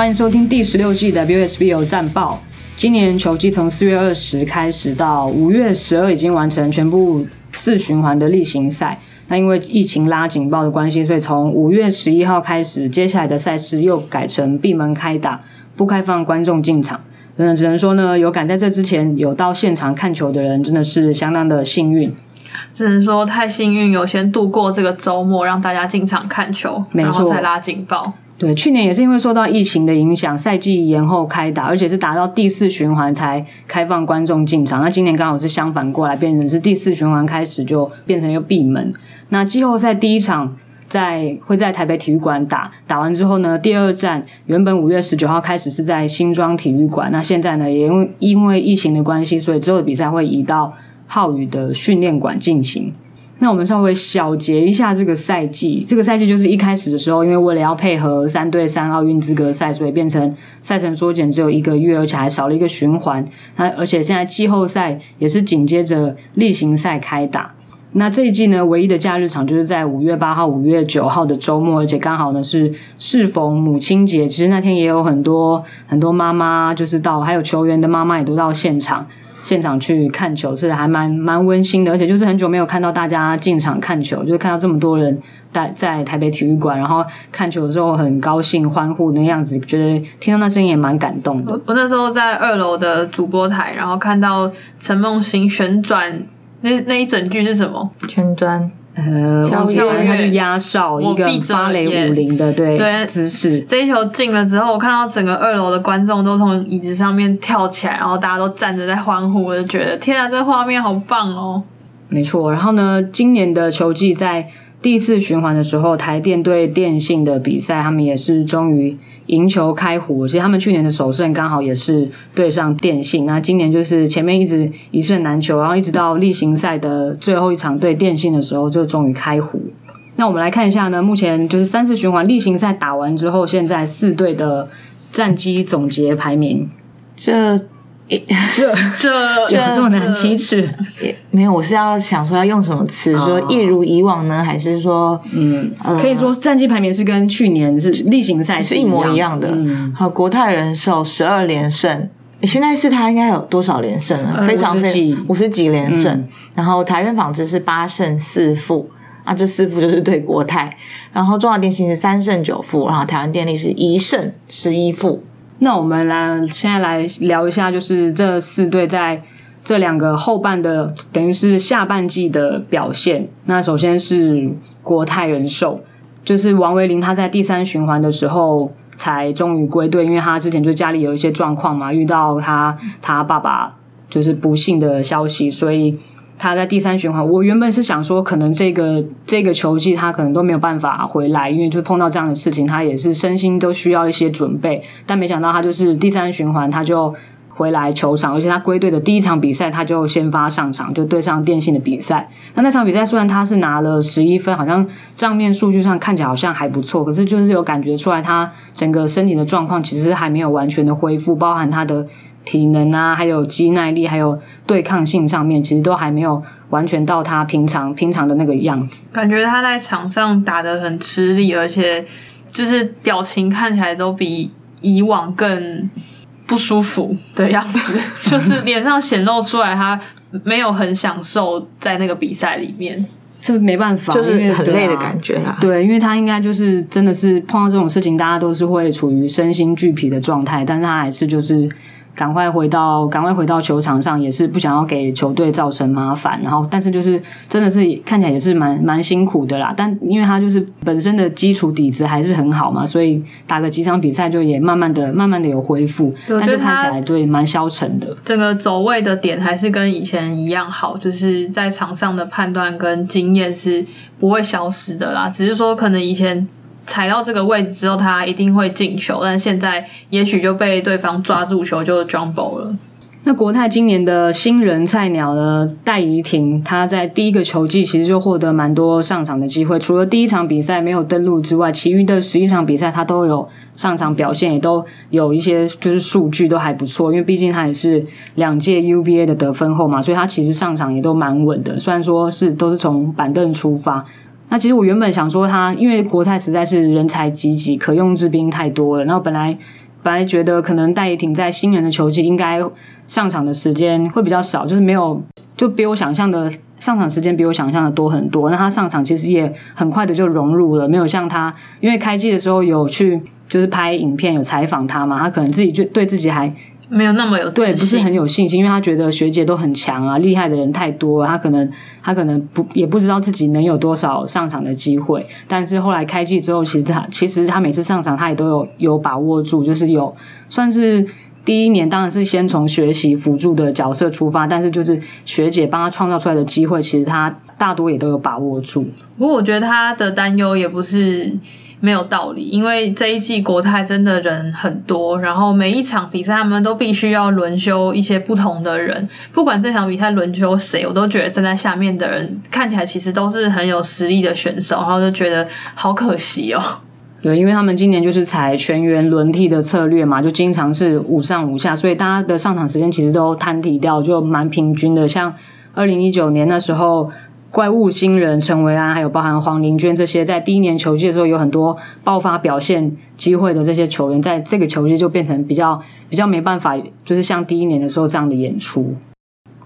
欢迎收听第十六季的 WSBO 战报。今年球季从四月二十开始到五月十二，已经完成全部四循环的例行赛。那因为疫情拉警报的关系，所以从五月十一号开始，接下来的赛事又改成闭门开打，不开放观众进场。嗯，只能说呢，有赶在这之前有到现场看球的人，真的是相当的幸运。只能说太幸运，有先度过这个周末，让大家进场看球，然后才拉警报。对，去年也是因为受到疫情的影响，赛季延后开打，而且是打到第四循环才开放观众进场。那今年刚好是相反过来，变成是第四循环开始就变成又闭门。那季后赛第一场在会在台北体育馆打，打完之后呢，第二站原本五月十九号开始是在新庄体育馆，那现在呢也因为因为疫情的关系，所以之后的比赛会移到浩宇的训练馆进行。那我们稍微小结一下这个赛季。这个赛季就是一开始的时候，因为为了要配合三对三奥运资格赛，所以变成赛程缩减只有一个月，而且还少了一个循环。那而且现在季后赛也是紧接着例行赛开打。那这一季呢，唯一的假日场就是在五月八号、五月九号的周末，而且刚好呢是适逢母亲节。其实那天也有很多很多妈妈，就是到还有球员的妈妈也都到现场。现场去看球是还蛮蛮温馨的，而且就是很久没有看到大家进场看球，就是看到这么多人在在台北体育馆，然后看球的时候很高兴欢呼那样子，觉得听到那声音也蛮感动的。我那时候在二楼的主播台，然后看到陈梦欣旋转那那一整句是什么？旋转。呃，跳跃，他就压哨一个芭蕾舞林的对对姿势。这一球进了之后，我看到整个二楼的观众都从椅子上面跳起来，然后大家都站着在欢呼，我就觉得天啊，这画面好棒哦！没错，然后呢，今年的球季在。第一次循环的时候，台电对电信的比赛，他们也是终于赢球开胡。其实他们去年的首胜刚好也是对上电信，那今年就是前面一直一胜难求，然后一直到例行赛的最后一场对电信的时候，就终于开胡。那我们来看一下呢，目前就是三次循环例行赛打完之后，现在四队的战绩总结排名。这。这这这么难启齿？没有，我是要想说要用什么词，说一如以往呢，还是说嗯，可以说战绩排名是跟去年是例行赛是一模一样的。好，国泰人寿十二连胜，现在是他应该有多少连胜了？非常非五十几连胜。然后台人纺织是八胜四负，啊，这四负就是对国泰。然后中华电信是三胜九负，然后台湾电力是一胜十一负。那我们来现在来聊一下，就是这四队在这两个后半的，等于是下半季的表现。那首先是国泰人寿，就是王维林他在第三循环的时候才终于归队，因为他之前就家里有一些状况嘛，遇到他他爸爸就是不幸的消息，所以。他在第三循环，我原本是想说，可能这个这个球季他可能都没有办法回来，因为就碰到这样的事情，他也是身心都需要一些准备。但没想到他就是第三循环他就回来球场，而且他归队的第一场比赛他就先发上场，就对上电信的比赛。那那场比赛虽然他是拿了十一分，好像账面数据上看起来好像还不错，可是就是有感觉出来他整个身体的状况其实还没有完全的恢复，包含他的。体能啊，还有肌耐力，还有对抗性上面，其实都还没有完全到他平常平常的那个样子。感觉他在场上打的很吃力，而且就是表情看起来都比以往更不舒服的样子，就是脸上显露出来他没有很享受在那个比赛里面。这没办法，就是很累的感觉啦。对，因为他应该就是真的是碰到这种事情，大家都是会处于身心俱疲的状态，但是他还是就是。赶快回到，赶快回到球场上，也是不想要给球队造成麻烦。然后，但是就是真的是看起来也是蛮蛮辛苦的啦。但因为他就是本身的基础底子还是很好嘛，所以打个几场比赛就也慢慢的、慢慢的有恢复。但是看起来对蛮消沉的。整个走位的点还是跟以前一样好，就是在场上的判断跟经验是不会消失的啦。只是说可能以前。踩到这个位置之后，他一定会进球，但现在也许就被对方抓住球就 jumbo 了。那国泰今年的新人菜鸟呢？戴怡婷，他在第一个球季其实就获得蛮多上场的机会，除了第一场比赛没有登陆之外，其余的十一场比赛他都有上场表现，也都有一些就是数据都还不错。因为毕竟他也是两届 UBA 的得分后嘛，所以他其实上场也都蛮稳的。虽然说是都是从板凳出发。那其实我原本想说他，因为国泰实在是人才济济，可用之兵太多了。然后本来本来觉得可能戴怡婷在新人的球季应该上场的时间会比较少，就是没有就比我想象的上场时间比我想象的多很多。那他上场其实也很快的就融入了，没有像他因为开机的时候有去就是拍影片有采访他嘛，他可能自己就对自己还。没有那么有对，不是很有信心，因为他觉得学姐都很强啊，厉害的人太多了，他可能他可能不也不知道自己能有多少上场的机会。但是后来开季之后，其实他其实他每次上场他也都有有把握住，就是有算是第一年当然是先从学习辅助的角色出发，但是就是学姐帮他创造出来的机会，其实他大多也都有把握住。不过我觉得他的担忧也不是。没有道理，因为这一季国泰真的人很多，然后每一场比赛他们都必须要轮休一些不同的人。不管这场比赛轮休谁，我都觉得站在下面的人看起来其实都是很有实力的选手，然后就觉得好可惜哦。对，因为他们今年就是采全员轮替的策略嘛，就经常是五上五下，所以大家的上场时间其实都摊体掉，就蛮平均的。像二零一九年那时候。怪物新人陈维安，还有包含黄玲娟这些，在第一年球季的时候有很多爆发表现机会的这些球员，在这个球季就变成比较比较没办法，就是像第一年的时候这样的演出。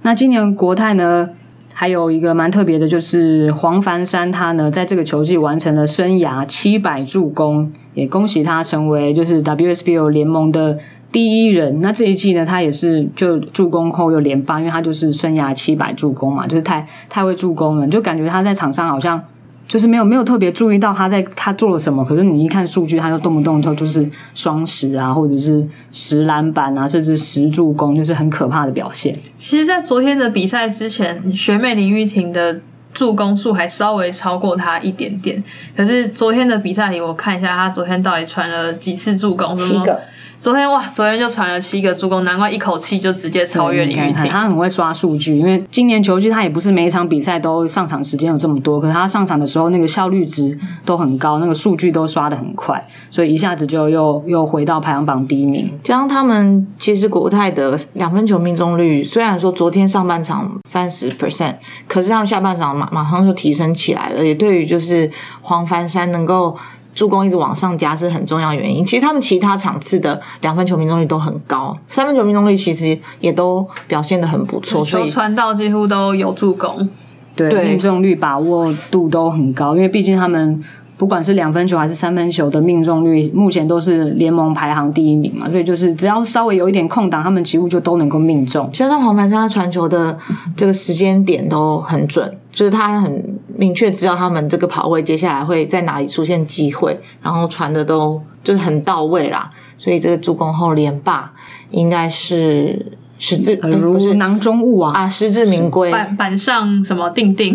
那今年国泰呢，还有一个蛮特别的，就是黄凡山，他呢在这个球季完成了生涯七百助攻，也恭喜他成为就是 WSBO 联盟的。第一人，那这一季呢，他也是就助攻后又连发，因为他就是生涯七百助攻嘛，就是太太会助攻了，就感觉他在场上好像就是没有没有特别注意到他在他做了什么，可是你一看数据，他就动不动就就是双十啊，或者是十篮板啊，甚至十助攻，就是很可怕的表现。其实，在昨天的比赛之前，学妹林玉婷的助攻数还稍微超过他一点点，可是昨天的比赛里，我看一下他昨天到底传了几次助攻，七个。昨天哇，昨天就传了七个助攻，难怪一口气就直接超越林玉婷。他很会刷数据，因为今年球季他也不是每一场比赛都上场时间有这么多，可是他上场的时候那个效率值都很高，那个数据都刷的很快，所以一下子就又又回到排行榜第一名。加上他们其实国泰的两分球命中率，虽然说昨天上半场三十 percent，可是他们下半场马马上就提升起来了，也对于就是黄帆山能够。助攻一直往上加是很重要原因。其实他们其他场次的两分球命中率都很高，三分球命中率其实也都表现的很不错，所以传到几乎都有助攻。对，命中率把握度都很高，因为毕竟他们。不管是两分球还是三分球的命中率，目前都是联盟排行第一名嘛，所以就是只要稍微有一点空档，他们几乎就都能够命中。加上黄盘山他传球的这个时间点都很准，就是他很明确知道他们这个跑位接下来会在哪里出现机会，然后传的都就是很到位啦。所以这个助攻后连霸应该是实至如囊中物啊啊，实至名归。板板上什么定定。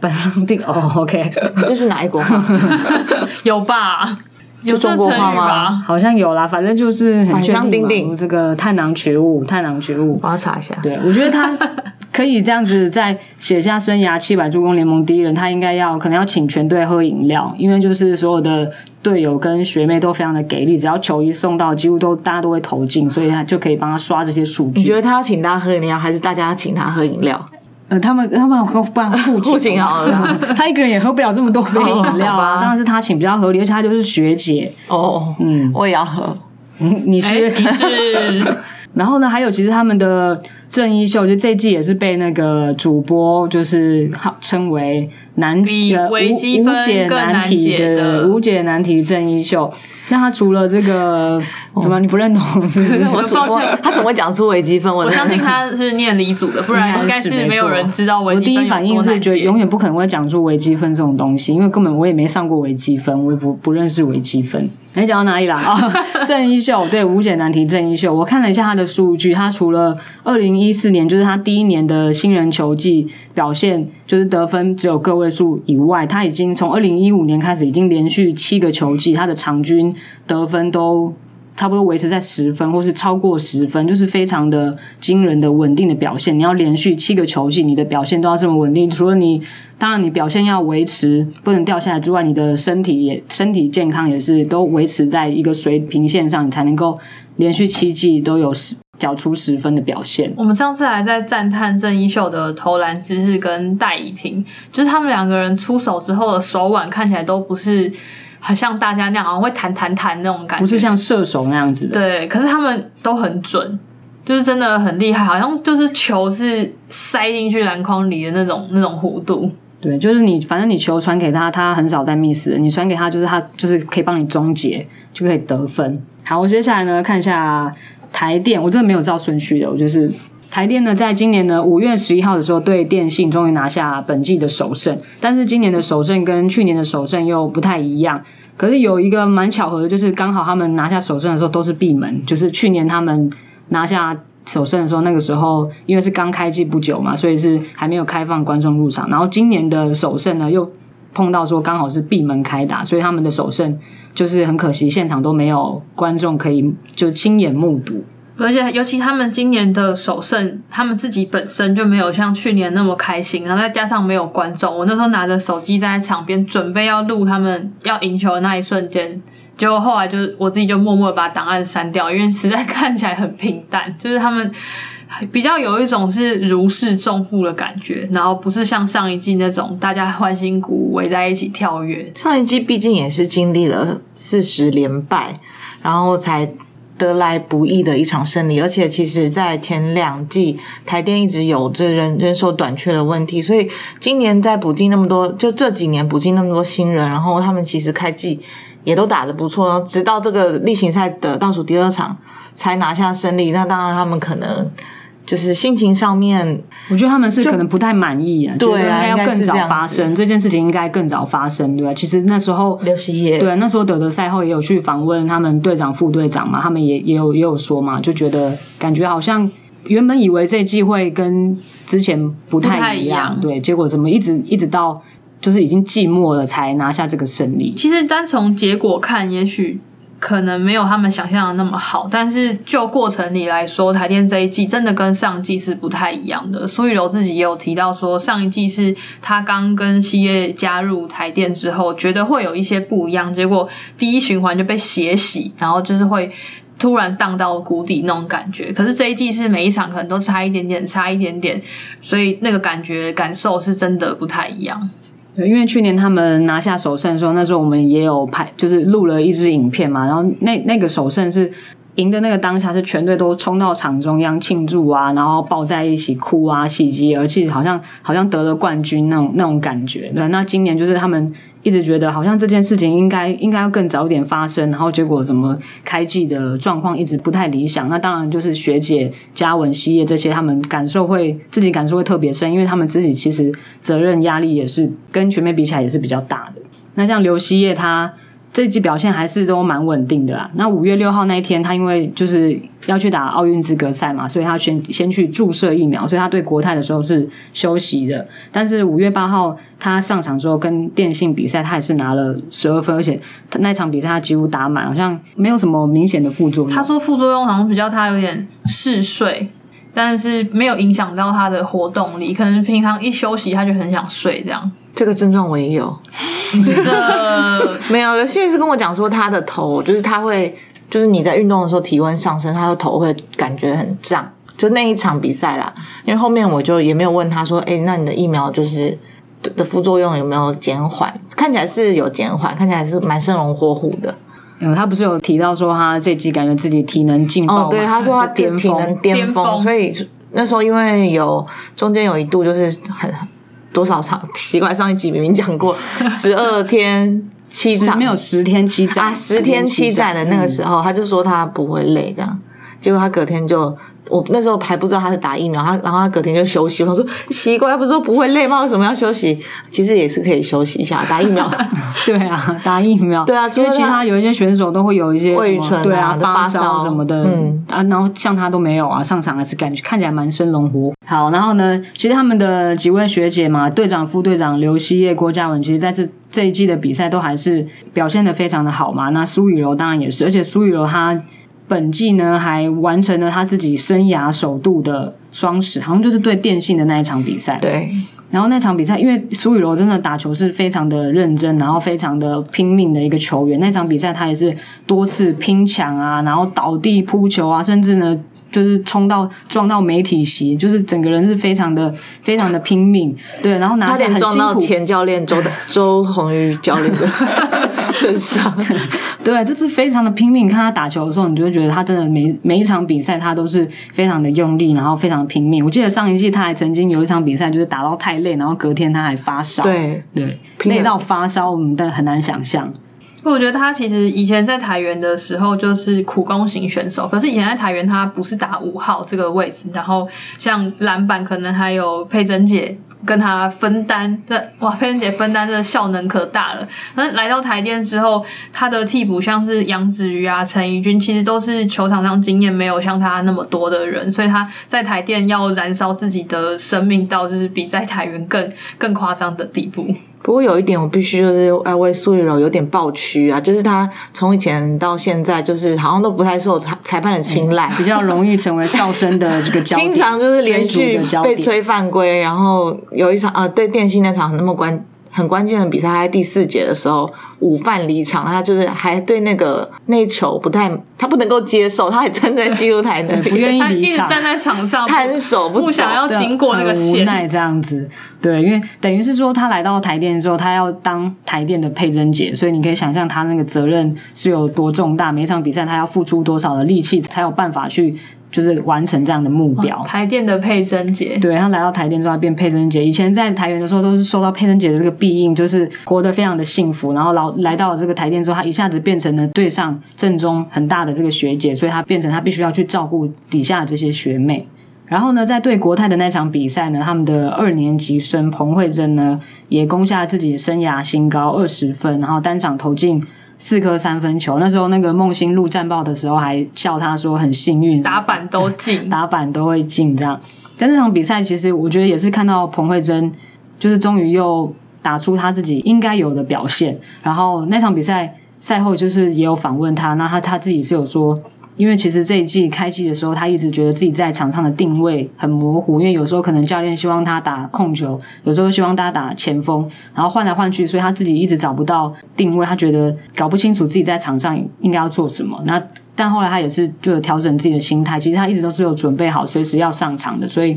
板上定哦，OK，这是哪一国话？有吧？有中国话吗？好像有啦，反正就是板上钉钉这个探囊取物，探囊取物。我要查一下。对，我觉得他可以这样子在写下生涯七百助攻联盟第一人，他应该要可能要请全队喝饮料，因为就是所有的队友跟学妹都非常的给力，只要球一送到，几乎都大家都会投进，所以他就可以帮他刷这些数据。你觉得他要请大家喝饮料，还是大家要请他喝饮料？呃，他们他们喝不然互请好了，他一个人也喝不了这么多杯饮料啊，当然是他请比较合理，而且他就是学姐哦，嗯，我也要喝，嗯，你是你是，然后呢，还有其实他们的郑一秀，就这季也是被那个主播就是称为难题无无解难题的无解难题郑一秀。那他除了这个，怎么你不认同？是不是？我抱歉，他怎么会讲出微积分？我相信他是念理组的，不然应该是没有人知道微积分。我第一反应是觉得永远不可能会讲出微积分这种东西，因为根本我也没上过微积分，我也不不认识微积分。你讲到哪里了啊？郑一秀对无解难题，郑一秀，我看了一下他的数据，他除了二零一四年就是他第一年的新人球季表现，就是得分只有个位数以外，他已经从二零一五年开始，已经连续七个球季，他的场均。得分都差不多维持在十分，或是超过十分，就是非常的惊人的稳定的表现。你要连续七个球季，你的表现都要这么稳定。除了你，当然你表现要维持，不能掉下来之外，你的身体也身体健康也是都维持在一个水平线上，你才能够连续七季都有十缴出十分的表现。我们上次还在赞叹郑一秀的投篮姿势跟戴怡婷，就是他们两个人出手之后的手腕看起来都不是。好像大家那样，好像会弹弹弹那种感觉，不是像射手那样子的。对，可是他们都很准，就是真的很厉害，好像就是球是塞进去篮筐里的那种那种弧度。对，就是你，反正你球传给他，他很少在 miss。你传给他，就是他就是可以帮你终结，就可以得分。好，我接下来呢看一下台电，我真的没有照顺序的，我就是台电呢，在今年呢五月十一号的时候，对电信终于拿下本季的首胜。但是今年的首胜跟去年的首胜又不太一样。可是有一个蛮巧合的，就是刚好他们拿下首胜的时候都是闭门，就是去年他们拿下。首胜的时候，那个时候因为是刚开机不久嘛，所以是还没有开放观众入场。然后今年的首胜呢，又碰到说刚好是闭门开打，所以他们的首胜就是很可惜，现场都没有观众可以就亲眼目睹。而且尤其他们今年的首胜，他们自己本身就没有像去年那么开心，然后再加上没有观众，我那时候拿着手机站在场边准备要录他们要赢球的那一瞬间。结果后来就是我自己就默默把档案删掉，因为实在看起来很平淡，就是他们比较有一种是如释重负的感觉，然后不是像上一季那种大家欢欣鼓舞围在一起跳跃。上一季毕竟也是经历了四十连败，然后才得来不易的一场胜利，而且其实在前两季台电一直有这人人手短缺的问题，所以今年在补进那么多，就这几年补进那么多新人，然后他们其实开季。也都打得不错，直到这个例行赛的倒数第二场才拿下胜利。那当然，他们可能就是心情上面，我觉得他们是可能不太满意啊，对啊，应该要更早发生这件事情，应该更早发生，对吧？其实那时候刘希业，对，那时候德德赛后也有去访问他们队长、副队长嘛，他们也也有也有说嘛，就觉得感觉好像原本以为这季会跟之前不太一样，对，结果怎么一直一直到。就是已经寂寞了，才拿下这个胜利。其实单从结果看，也许可能没有他们想象的那么好。但是就过程里来说，台电这一季真的跟上季是不太一样的。苏雨柔自己也有提到说，上一季是他刚跟西叶加入台电之后，觉得会有一些不一样。结果第一循环就被血洗，然后就是会突然荡到谷底那种感觉。可是这一季是每一场可能都差一点点，差一点点，所以那个感觉感受是真的不太一样。因为去年他们拿下首胜的时候，那时候我们也有拍，就是录了一支影片嘛。然后那那个首胜是赢的那个当下，是全队都冲到场中央庆祝啊，然后抱在一起哭啊，喜极而泣，好像好像得了冠军那种那种感觉。对，那今年就是他们。一直觉得好像这件事情应该应该要更早一点发生，然后结果怎么开季的状况一直不太理想。那当然就是学姐嘉文、西叶这些，他们感受会自己感受会特别深，因为他们自己其实责任压力也是跟全妹比起来也是比较大的。那像刘希叶他。这一季表现还是都蛮稳定的啦。那五月六号那一天，他因为就是要去打奥运资格赛嘛，所以他先先去注射疫苗，所以他对国泰的时候是休息的。但是五月八号他上场之后跟电信比赛，他也是拿了十二分，而且他那场比赛他几乎打满，好像没有什么明显的副作用。他说副作用好像比较他有点嗜睡，但是没有影响到他的活动力，可能平常一休息他就很想睡这样。这个症状我也有。没有了。现在是跟我讲说，他的头就是他会，就是你在运动的时候体温上升，他的头会感觉很胀。就那一场比赛啦，因为后面我就也没有问他说，哎，那你的疫苗就是的副作用有没有减缓？看起来是有减缓，看起来是蛮生龙活虎的。嗯，他不是有提到说他这季感觉自己体能进步哦，对，他说他体能巅峰，所以那时候因为有中间有一度就是很。多少场？奇怪，上一集明明讲过 十二天七场，没有十天七战啊，十天七站的那个时候，他就说他不会累，这样，结果他隔天就。我那时候还不知道他是打疫苗，他然后他隔天就休息。我说奇怪，他不是说不会累吗？为什么要休息？其实也是可以休息一下，打疫苗。对啊，打疫苗。对啊，因为其他有一些选手都会有一些胃唇对啊发烧什么的，嗯啊，然后像他都没有啊，上场还是感觉看起来蛮生龙活。好，然后呢，其实他们的几位学姐嘛，队长、副队长刘希叶、郭嘉文，其实在这这一季的比赛都还是表现的非常的好嘛。那苏雨柔当然也是，而且苏雨柔她。本季呢，还完成了他自己生涯首度的双十，好像就是对电信的那一场比赛。对，然后那场比赛，因为苏雨柔真的打球是非常的认真，然后非常的拼命的一个球员。那场比赛他也是多次拼抢啊，然后倒地扑球啊，甚至呢就是冲到撞到媒体席，就是整个人是非常的非常的拼命，对，然后拿下很辛苦。前教练周的周鸿宇教练的 身上，对，就是非常的拼命。看他打球的时候，你就会觉得他真的每每一场比赛他都是非常的用力，然后非常拼命。我记得上一季他还曾经有一场比赛，就是打到太累，然后隔天他还发烧，对对，累到发烧，我们都很难想象。我觉得他其实以前在台元的时候就是苦攻型选手，可是以前在台元他不是打五号这个位置，然后像篮板可能还有佩珍姐。跟他分担，这哇，佩珍姐分担的效能可大了。那来到台电之后，他的替补像是杨子瑜啊、陈怡君，其实都是球场上经验没有像他那么多的人，所以他在台电要燃烧自己的生命到就是比在台元更更夸张的地步。不过有一点，我必须就是要为苏玉柔有点抱屈啊，就是他从以前到现在，就是好像都不太受裁裁判的青睐，比较容易成为哨声的这个焦点，经常就是连续被吹犯规，然后有一场呃，对电信那场那么关。很关键的比赛，他在第四节的时候午饭离场，他就是还对那个那球不太，他不能够接受，他还站在 记录台那不愿意离场，站在场上摊手不想要经过那个线，无奈这样子。对，因为等于是说他来到台电之后，他要当台电的佩珍姐，所以你可以想象他那个责任是有多重大，每场比赛他要付出多少的力气，才有办法去。就是完成这样的目标。台电的佩珍姐，对她来到台电之后变佩珍姐。以前在台园的时候都是受到佩珍姐的这个庇应，就是活得非常的幸福。然后老来到了这个台电之后，她一下子变成了队上正中很大的这个学姐，所以她变成她必须要去照顾底下的这些学妹。然后呢，在对国泰的那场比赛呢，他们的二年级生彭慧珍呢也攻下自己的生涯新高二十分，然后单场投进。四颗三分球，那时候那个梦欣录战报的时候还笑他说很幸运，打板都进，打板都会进这样。在那场比赛，其实我觉得也是看到彭慧珍，就是终于又打出他自己应该有的表现。然后那场比赛赛后就是也有访问他，那他他自己是有说。因为其实这一季开季的时候，他一直觉得自己在场上的定位很模糊。因为有时候可能教练希望他打控球，有时候希望他打前锋，然后换来换去，所以他自己一直找不到定位。他觉得搞不清楚自己在场上应该要做什么。那但后来他也是就调整自己的心态，其实他一直都是有准备好随时要上场的。所以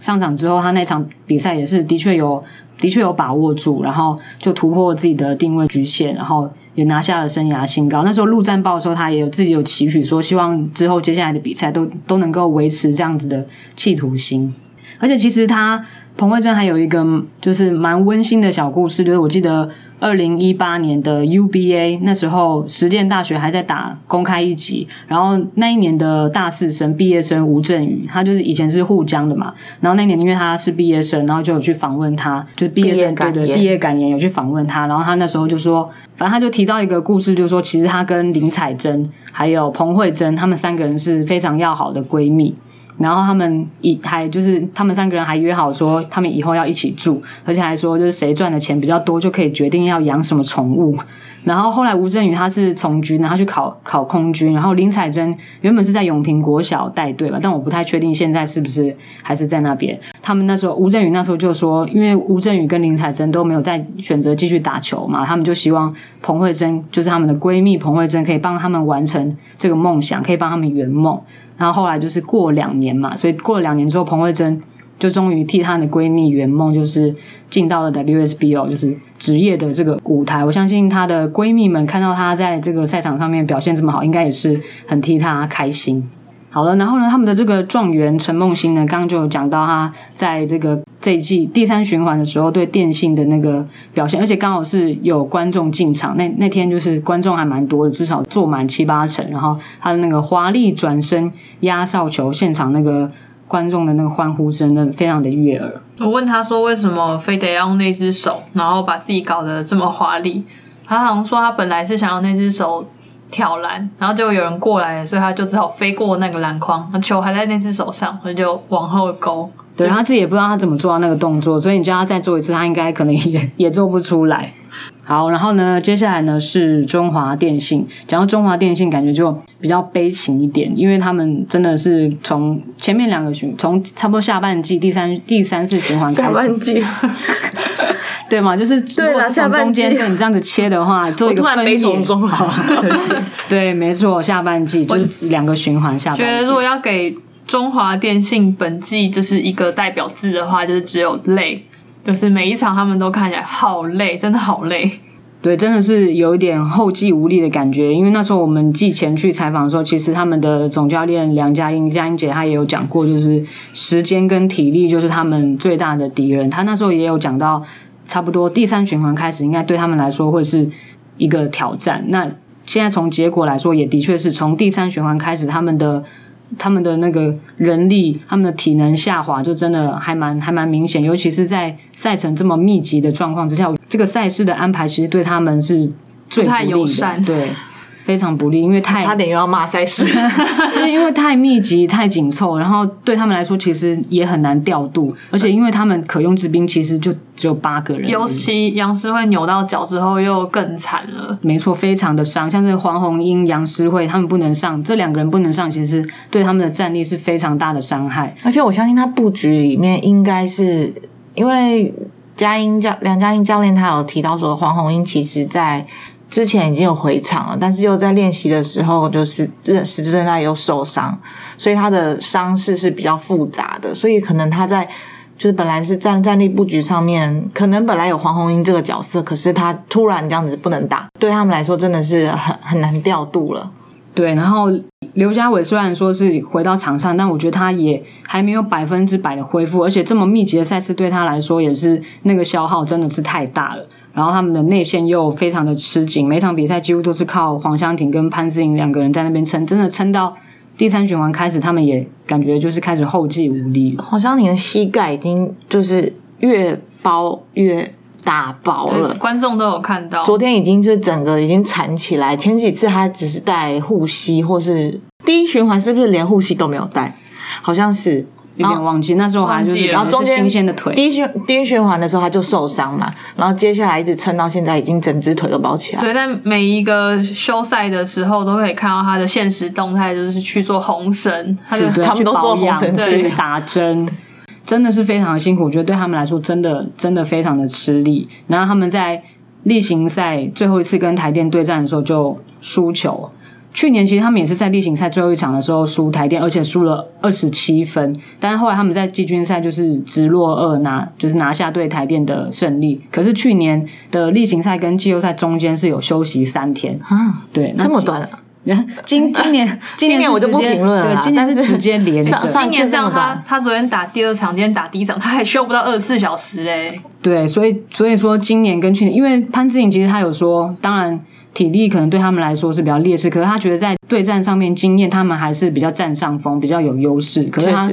上场之后，他那场比赛也是的确有的确有把握住，然后就突破自己的定位局限，然后。也拿下了生涯新高。那时候陆战报的时候，他也有自己有期许，说希望之后接下来的比赛都都能够维持这样子的企图心。而且其实他彭慧珍还有一个就是蛮温馨的小故事，就是我记得。二零一八年的 UBA 那时候，实践大学还在打公开一级，然后那一年的大四生毕业生吴振宇，他就是以前是沪江的嘛，然后那年因为他是毕业生，然后就有去访问他，就毕业生对对毕业感言有去访问他，然后他那时候就说，反正他就提到一个故事，就是说其实他跟林彩珍还有彭慧珍他们三个人是非常要好的闺蜜。然后他们以还就是他们三个人还约好说，他们以后要一起住，而且还说就是谁赚的钱比较多，就可以决定要养什么宠物。然后后来吴镇宇他是从军，然后去考考空军。然后林彩珍原本是在永平国小带队吧，但我不太确定现在是不是还是在那边。他们那时候吴镇宇那时候就说，因为吴镇宇跟林彩珍都没有再选择继续打球嘛，他们就希望彭慧珍就是他们的闺蜜彭慧珍可以帮他们完成这个梦想，可以帮他们圆梦。然后后来就是过两年嘛，所以过了两年之后，彭慧珍就终于替她的闺蜜圆梦，就是进到了 WSBO，就是职业的这个舞台。我相信她的闺蜜们看到她在这个赛场上面表现这么好，应该也是很替她开心。好了，然后呢，他们的这个状元陈梦欣呢，刚刚就有讲到他在这个这一季第三循环的时候对电信的那个表现，而且刚好是有观众进场，那那天就是观众还蛮多的，至少坐满七八成。然后他的那个华丽转身压哨球，现场那个观众的那个欢呼声，真的非常的悦耳。我问他说，为什么非得要用那只手，然后把自己搞得这么华丽？他好像说他本来是想要那只手。挑篮，然后就有人过来，所以他就只好飞过那个篮筐，球还在那只手上，他就往后勾。对，他自己也不知道他怎么做到那个动作，所以你叫他再做一次，他应该可能也 也做不出来。好，然后呢，接下来呢是中华电信。讲到中华电信，感觉就比较悲情一点，因为他们真的是从前面两个循，从差不多下半季第三第三次循环开始。下半季。对嘛，就是如果是从中间对你这样子切的话，做一个分野。对，没错，下半季就是两个循环。下半季觉得如果要给中华电信本季就是一个代表字的话，就是只有累，就是每一场他们都看起来好累，真的好累。对，真的是有一点后继无力的感觉。因为那时候我们季前去采访的时候，其实他们的总教练梁佳音、佳音姐她也有讲过，就是时间跟体力就是他们最大的敌人。她那时候也有讲到，差不多第三循环开始，应该对他们来说会是一个挑战。那现在从结果来说，也的确是从第三循环开始，他们的。他们的那个人力，他们的体能下滑，就真的还蛮还蛮明显。尤其是在赛程这么密集的状况之下，这个赛事的安排其实对他们是最不利的。对。非常不利，因为太差点又要骂赛事，就是因为太密集、太紧凑，然后对他们来说其实也很难调度，而且因为他们可用之兵其实就只有八个人，尤其杨诗慧扭到脚之后又更惨了。没错，非常的伤，像是黄红英、杨诗慧他们不能上，这两个人不能上，其实对他们的战力是非常大的伤害。而且我相信他布局里面应该是因为佳音教梁佳音教练他有提到说黄红英其实在。之前已经有回场了，但是又在练习的时候，就是十字韧带又受伤，所以他的伤势是比较复杂的，所以可能他在就是本来是战战力布局上面，可能本来有黄红英这个角色，可是他突然这样子不能打，对他们来说真的是很很难调度了。对，然后刘家伟虽然说是回到场上，但我觉得他也还没有百分之百的恢复，而且这么密集的赛事对他来说也是那个消耗真的是太大了。然后他们的内线又非常的吃紧，每场比赛几乎都是靠黄湘婷跟潘思颖两个人在那边撑，真的撑到第三循环开始，他们也感觉就是开始后继无力。黄湘婷的膝盖已经就是越包越打薄了，观众都有看到。昨天已经是整个已经缠起来，前几次他只是带护膝，或是第一循环是不是连护膝都没有带？好像是。有点忘记，那时候还就是然后中间新鲜的腿，第一循第一循环的时候他就受伤嘛，然后接下来一直撑到现在，已经整只腿都包起来。对，但每一个休赛的时候都可以看到他的现实动态，就是去做红绳，他就他们都做红绳去打针，真的是非常的辛苦。我觉得对他们来说，真的真的非常的吃力。然后他们在例行赛最后一次跟台电对战的时候就输球。去年其实他们也是在例行赛最后一场的时候输台电，而且输了二十七分。但是后来他们在季军赛就是直落二拿，就是拿下对台电的胜利。可是去年的例行赛跟季后赛中间是有休息三天啊，对，这么短。今 今年 今年我就不评论了，今年是 直接连着。今年这样，他他昨天打第二场，今天打第一场，他还休不到二十四小时嘞。对，所以所以说今年跟去年，因为潘志颖其实他有说，当然。体力可能对他们来说是比较劣势，可是他觉得在对战上面经验，他们还是比较占上风，比较有优势。可是他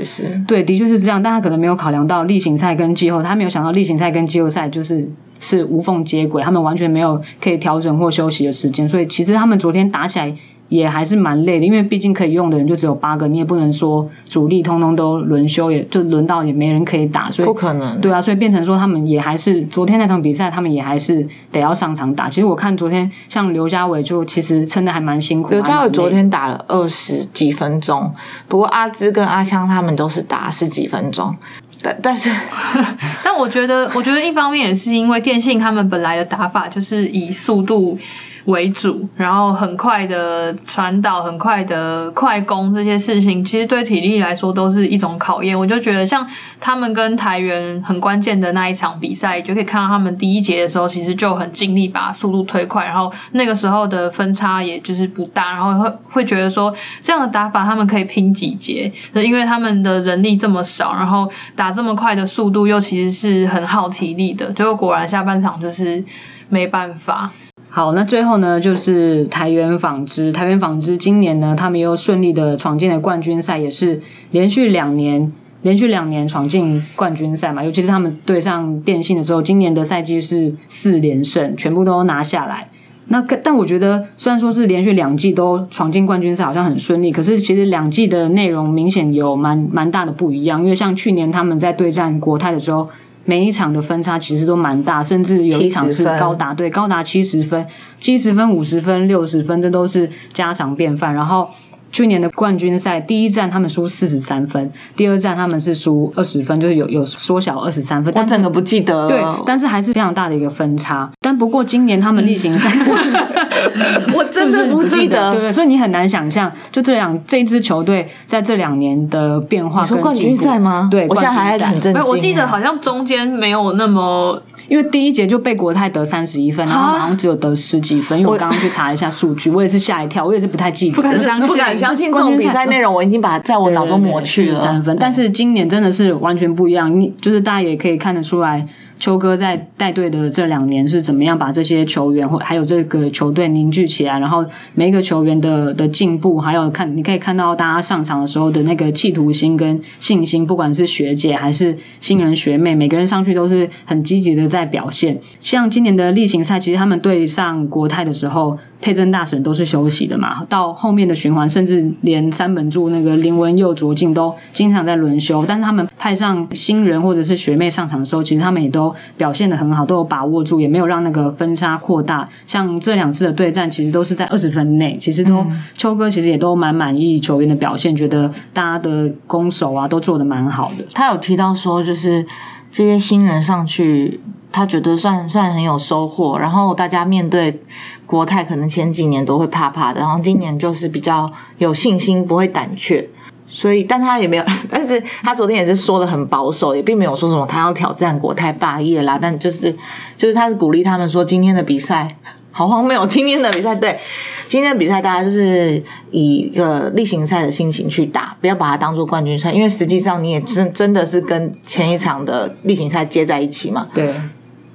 对，的确是这样，但他可能没有考量到例行赛跟季后，他没有想到例行赛跟季后赛就是是无缝接轨，他们完全没有可以调整或休息的时间，所以其实他们昨天打起来。也还是蛮累的，因为毕竟可以用的人就只有八个，你也不能说主力通通都轮休，也就轮到也没人可以打，所以不可能。对啊，所以变成说他们也还是昨天那场比赛，他们也还是得要上场打。其实我看昨天像刘家伟就其实撑的还蛮辛苦。刘家伟昨天打了二十几分钟，不过阿芝跟阿香他们都是打十几分钟，但但是 但我觉得，我觉得一方面也是因为电信他们本来的打法就是以速度。为主，然后很快的传导，很快的快攻，这些事情其实对体力来说都是一种考验。我就觉得，像他们跟台元很关键的那一场比赛，就可以看到他们第一节的时候，其实就很尽力把速度推快，然后那个时候的分差也就是不大，然后会会觉得说这样的打法他们可以拼几节，因为他们的人力这么少，然后打这么快的速度又其实是很耗体力的，结果果然下半场就是没办法。好，那最后呢，就是台元纺织。台元纺织今年呢，他们又顺利的闯进了冠军赛，也是连续两年，连续两年闯进冠军赛嘛。尤其是他们对上电信的时候，今年的赛季是四连胜，全部都拿下来。那但我觉得，虽然说是连续两季都闯进冠军赛，好像很顺利，可是其实两季的内容明显有蛮蛮大的不一样。因为像去年他们在对战国泰的时候。每一场的分差其实都蛮大，甚至有一场是高达对高达七十分、七十分、五十分、六十分，这都是家常便饭。然后去年的冠军赛第一站他们输四十三分，第二站他们是输二十分，就是有有缩小二十三分。我整个不记得了对，但是还是非常大的一个分差。但不过今年他们例行赛，我 真的不记得，对不对？所以你很难想象，就这两这支球队在这两年的变化。说冠军赛吗？对，我现在还很震惊。我记得好像中间没有那么，因为第一节就被国泰得三十一分，然后好像只有得十几分。因为我刚刚去查一下数据，我也是吓一跳，我也是不太记得，不敢相信，不敢相信这种比赛内容，我已经把在我脑中抹去了三分。但是今年真的是完全不一样，你就是大家也可以看得出来。秋哥在带队的这两年是怎么样把这些球员或还有这个球队凝聚起来？然后每一个球员的的进步，还有看你可以看到大家上场的时候的那个企图心跟信心，不管是学姐还是新人学妹，每个人上去都是很积极的在表现。像今年的例行赛，其实他们对上国泰的时候。佩珍大神都是休息的嘛，到后面的循环，甚至连三本柱那个林文佑、卓敬都经常在轮休。但是他们派上新人或者是学妹上场的时候，其实他们也都表现的很好，都有把握住，也没有让那个分差扩大。像这两次的对战，其实都是在二十分内。其实都秋哥其实也都蛮满意球员的表现，觉得大家的攻守啊都做的蛮好的。他有提到说，就是这些新人上去。他觉得算算很有收获，然后大家面对国泰，可能前几年都会怕怕的，然后今年就是比较有信心，不会胆怯。所以，但他也没有，但是他昨天也是说的很保守，也并没有说什么他要挑战国泰霸业啦。但就是，就是他是鼓励他们说，今天的比赛好荒谬，今天的比赛对，今天的比赛大家就是以一个例行赛的心情去打，不要把它当做冠军赛，因为实际上你也真真的是跟前一场的例行赛接在一起嘛。对。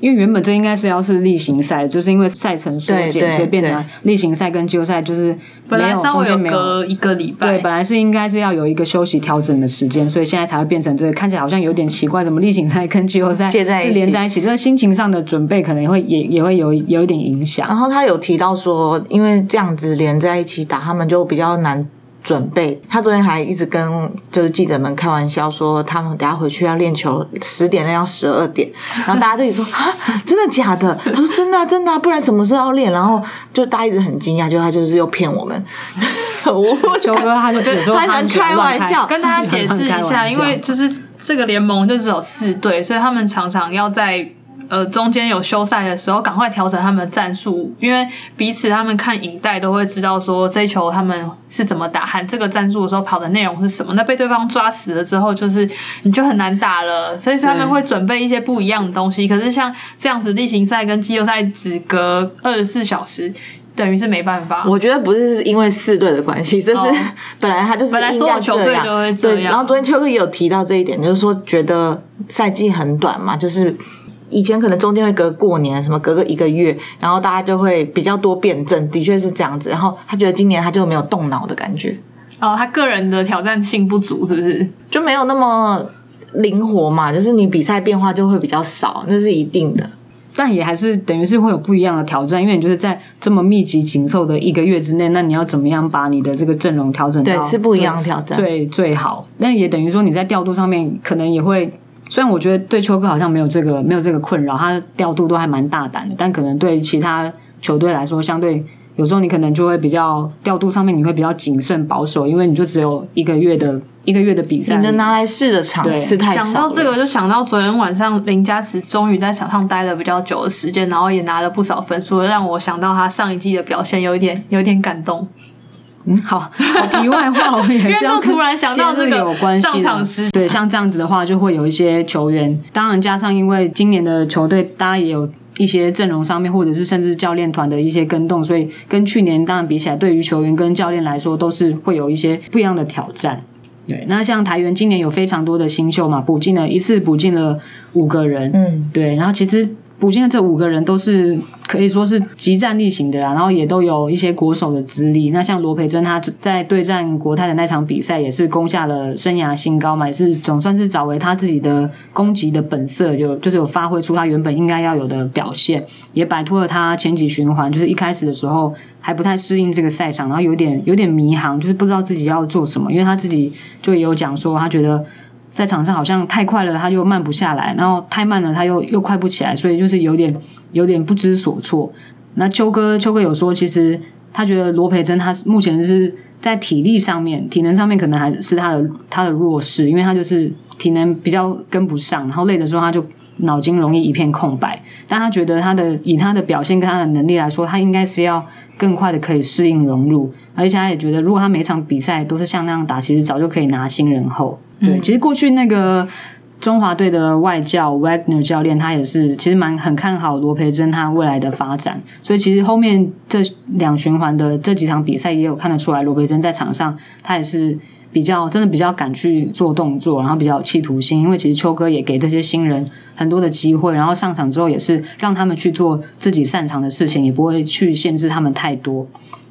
因为原本这应该是要是例行赛，就是因为赛程缩减，所以变成例行赛跟季后赛就是本来稍微有隔一个礼拜，对，本来是应该是要有一个休息调整的时间，所以现在才会变成这个，看起来好像有点奇怪，怎么例行赛跟季后赛是连在一起？这个心情上的准备可能会也也会有有一点影响。然后他有提到说，因为这样子连在一起打，他们就比较难。准备，他昨天还一直跟就是记者们开玩笑说，他们等下回去要练球，十点练到十二点，然后大家都说啊，真的假的？他说真的真的，不然什么时候要练？然后就大家一直很惊讶，就他就是又骗我们。球哥他就他很开玩笑，跟大家解释一下，因为就是这个联盟就只有四队，所以他们常常要在。呃，中间有休赛的时候，赶快调整他们的战术，因为彼此他们看影带都会知道说这一球他们是怎么打，喊这个战术的时候跑的内容是什么。那被对方抓死了之后，就是你就很难打了。所以说他们会准备一些不一样的东西。可是像这样子例行赛跟季后赛只隔二十四小时，等于是没办法。我觉得不是是因为四队的关系，这是 本来他就是本来所有球队都会这样。然后昨天秋哥也有提到这一点，就是说觉得赛季很短嘛，就是。以前可能中间会隔过年，什么隔个一个月，然后大家就会比较多辩证，的确是这样子。然后他觉得今年他就没有动脑的感觉，哦，他个人的挑战性不足，是不是？就没有那么灵活嘛？就是你比赛变化就会比较少，那是一定的。但也还是等于是会有不一样的挑战，因为你就是在这么密集紧凑的一个月之内，那你要怎么样把你的这个阵容调整到是不一样的挑战，最最好？那也等于说你在调度上面可能也会。虽然我觉得对秋哥好像没有这个没有这个困扰，他调度都还蛮大胆的，但可能对其他球队来说，相对有时候你可能就会比较调度上面你会比较谨慎保守，因为你就只有一个月的一个月的比赛，你能拿来试的场次太少。讲到这个，就想到昨天晚上林佳慈终于在场上待了比较久的时间，然后也拿了不少分数，让我想到他上一季的表现，有一点有一点感动。嗯，好，题外话，我也是要突然想到这个有关系上场时，对，像这样子的话，就会有一些球员，当然加上因为今年的球队，大家也有一些阵容上面，或者是甚至教练团的一些跟动，所以跟去年当然比起来，对于球员跟教练来说，都是会有一些不一样的挑战。对，那像台元今年有非常多的新秀嘛，补进了一次补进了五个人，嗯，对，然后其实。补进的这五个人都是可以说是极战力型的啦，然后也都有一些国手的资历。那像罗培珍，他在对战国泰的那场比赛也是攻下了生涯新高嘛，也是总算是找回他自己的攻击的本色，就就是有发挥出他原本应该要有的表现，也摆脱了他前几循环就是一开始的时候还不太适应这个赛场，然后有点有点迷航，就是不知道自己要做什么，因为他自己就也有讲说，他觉得。在场上好像太快了，他又慢不下来；然后太慢了，他又又快不起来，所以就是有点有点不知所措。那秋哥秋哥有说，其实他觉得罗培珍他目前是在体力上面、体能上面可能还是他的他的弱势，因为他就是体能比较跟不上，然后累的时候他就脑筋容易一片空白。但他觉得他的以他的表现跟他的能力来说，他应该是要更快的可以适应融入，而且他也觉得，如果他每场比赛都是像那样打，其实早就可以拿新人后。对，其实过去那个中华队的外教 Wagner 教练，他也是其实蛮很看好罗培珍他未来的发展，所以其实后面这两循环的这几场比赛也有看得出来，罗培珍在场上他也是。比较真的比较敢去做动作，然后比较有企图心，因为其实秋哥也给这些新人很多的机会，然后上场之后也是让他们去做自己擅长的事情，也不会去限制他们太多。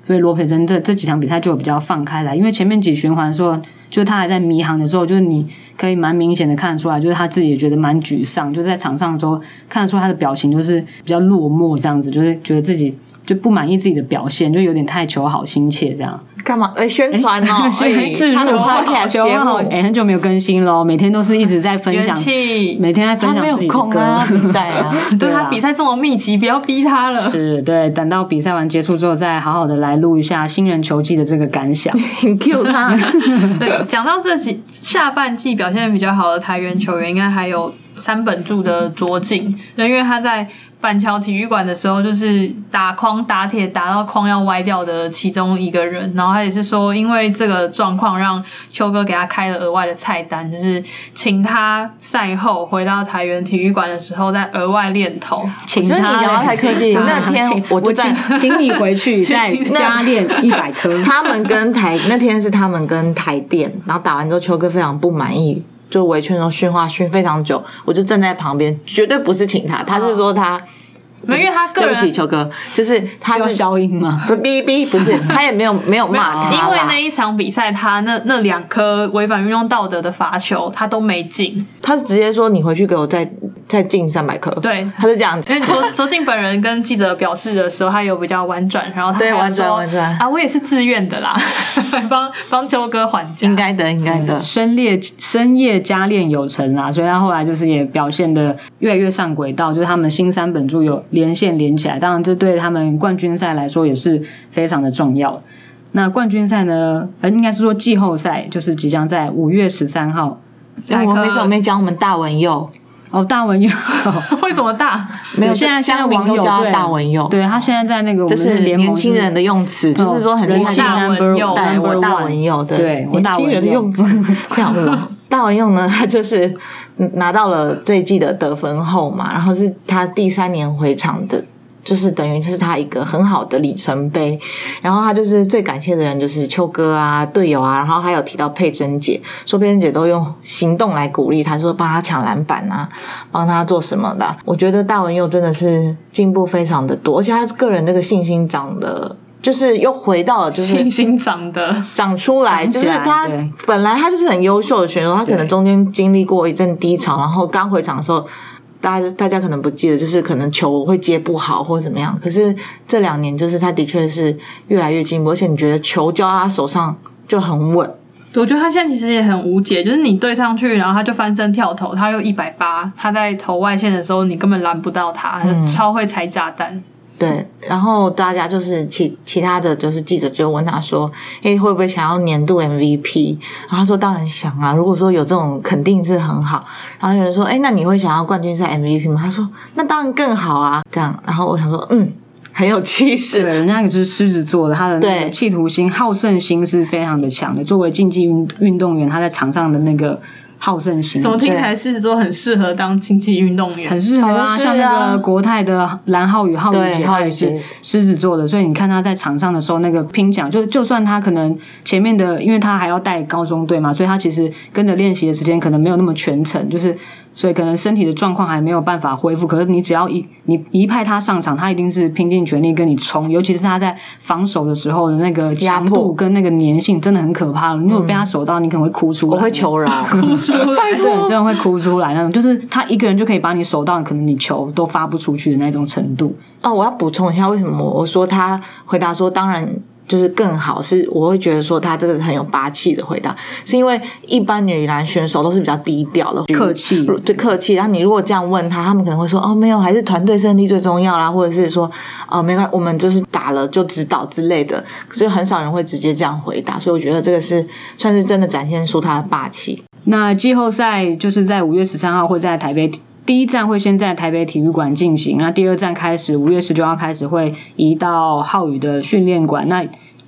所以罗培珍这这几场比赛就比较放开来，因为前面几循环的时候，就他还在迷航的时候，就是你可以蛮明显的看得出来，就是他自己也觉得蛮沮丧，就在场上的时候看得出他的表情就是比较落寞这样子，就是觉得自己就不满意自己的表现，就有点太求好心切这样。干嘛？哎，宣传哦，他的 podcast 节目，哎，很久没有更新喽，每天都是一直在分享，每天在分享自己的歌。比赛啊，对他比赛这么密集，不要逼他了。是对，等到比赛完结束之后，再好好的来录一下新人球季的这个感想。Q 他，对，讲到这几下半季表现比较好的台员球员，应该还有三本柱的卓进，因为他在。板桥体育馆的时候，就是打框打铁打到框要歪掉的其中一个人，然后他也是说，因为这个状况让秋哥给他开了额外的菜单，就是请他赛后回到台原体育馆的时候再额外练头。请他太客气，那天 我就在，请你回去再加练一百颗。他们跟台那天是他们跟台电，然后打完之后，秋哥非常不满意。就围圈中训话训非常久，我就站在旁边，绝对不是请他，他是说他。没，因为他个人对不起，球哥，就是他是消音吗？不哔哔，不是，他也没有没有骂他。因为那一场比赛，他那那两颗违反运动道德的罚球，他都没进。他是直接说：“你回去给我再再进三百颗。”对，他是这样子。因为卓卓 进本人跟记者表示的时候，他有比较婉转，然后他婉转婉转啊，我也是自愿的啦，帮帮秋哥还价，应该的，应该的。深夜深夜加练有成啦，所以他后来就是也表现的越来越上轨道，就是他们新三本柱有。连线连起来，当然这对他们冠军赛来说也是非常的重要。那冠军赛呢？呃，应该是说季后赛，就是即将在五月十三号。我没怎么没讲我们大文佑哦，大文佑 为什么大？没有，现在现在网友叫大文佑，对他现在在那个这是年轻人的用词，就是说很人气 number one，我大文佑，对，年轻人的用词这样子。大文佑呢，他就是拿到了这一季的得分后嘛，然后是他第三年回场的。就是等于是他一个很好的里程碑，然后他就是最感谢的人就是秋哥啊队友啊，然后还有提到佩珍姐，说佩珍姐都用行动来鼓励他，说帮他抢篮板啊，帮他做什么的。我觉得大文佑真的是进步非常的多，而且他个人那个信心长的，就是又回到了就是信心长的长出来，就是他本来他就是很优秀的选手，他可能中间经历过一阵低潮，然后刚回场的时候。大家大家可能不记得，就是可能球会接不好或者怎么样。可是这两年，就是他的确是越来越进步，而且你觉得球交他手上就很稳。我觉得他现在其实也很无解，就是你对上去，然后他就翻身跳投，他又一百八，他在投外线的时候，你根本拦不到他，就超会拆炸弹。对，然后大家就是其其他的就是记者就问他说：“诶，会不会想要年度 MVP？” 然后他说：“当然想啊，如果说有这种肯定是很好。”然后有人说：“诶，那你会想要冠军赛 MVP 吗？”他说：“那当然更好啊。”这样，然后我想说：“嗯，很有气势。”人家也是狮子座的，他的那个企图心、好胜心是非常的强的。作为竞技运运动员，他在场上的那个。好胜心，怎么听起来狮子座很适合当竞技运动员？很适合啊，像那个国泰的蓝浩宇、浩宇姐，他也是狮子座的，所以你看他在场上的时候，那个拼抢，就就算他可能前面的，因为他还要带高中队嘛，所以他其实跟着练习的时间可能没有那么全程，就是。所以可能身体的状况还没有办法恢复，可是你只要一你一派他上场，他一定是拼尽全力跟你冲，尤其是他在防守的时候的那个强度跟那个粘性真的很可怕。如果被他守到，你可能会哭出来，我会求饶，哭出来，对，真的会哭出来那种。就是他一个人就可以把你守到，可能你球都发不出去的那种程度。哦，我要补充一下，为什么我说他回答说，当然。就是更好，是我会觉得说他这个是很有霸气的回答，是因为一般女篮选手都是比较低调的，客气，对客气。然后你如果这样问他，他们可能会说哦没有，还是团队胜利最重要啦，或者是说哦没关我们就是打了就知道之类的，所以很少人会直接这样回答。所以我觉得这个是算是真的展现出他的霸气。那季后赛就是在五月十三号会在台北第一站会先在台北体育馆进行，那第二站开始五月十九号开始会移到浩宇的训练馆，那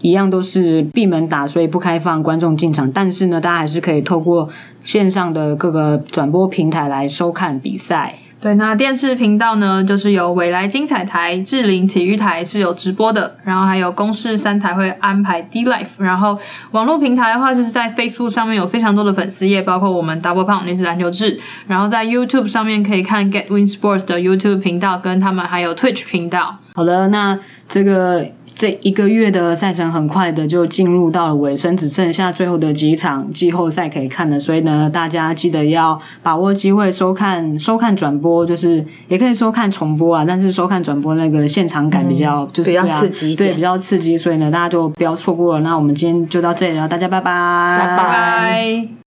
一样都是闭门打，所以不开放观众进场，但是呢，大家还是可以透过线上的各个转播平台来收看比赛。对，那电视频道呢，就是有未来精彩台、智林体育台是有直播的，然后还有公视三台会安排 D Life，然后网络平台的话，就是在 Facebook 上面有非常多的粉丝页，包括我们 Double Pound 女子篮球志，然后在 YouTube 上面可以看 Get Win Sports 的 YouTube 频道，跟他们还有 Twitch 频道。好的，那这个。这一个月的赛程很快的就进入到了尾声，只剩下最后的几场季后赛可以看了，所以呢，大家记得要把握机会收看收看转播，就是也可以收看重播啊，但是收看转播那个现场感比较就是比较刺激，对，比较刺激，所以呢，大家就不要错过了。那我们今天就到这里了，大家拜拜，拜拜。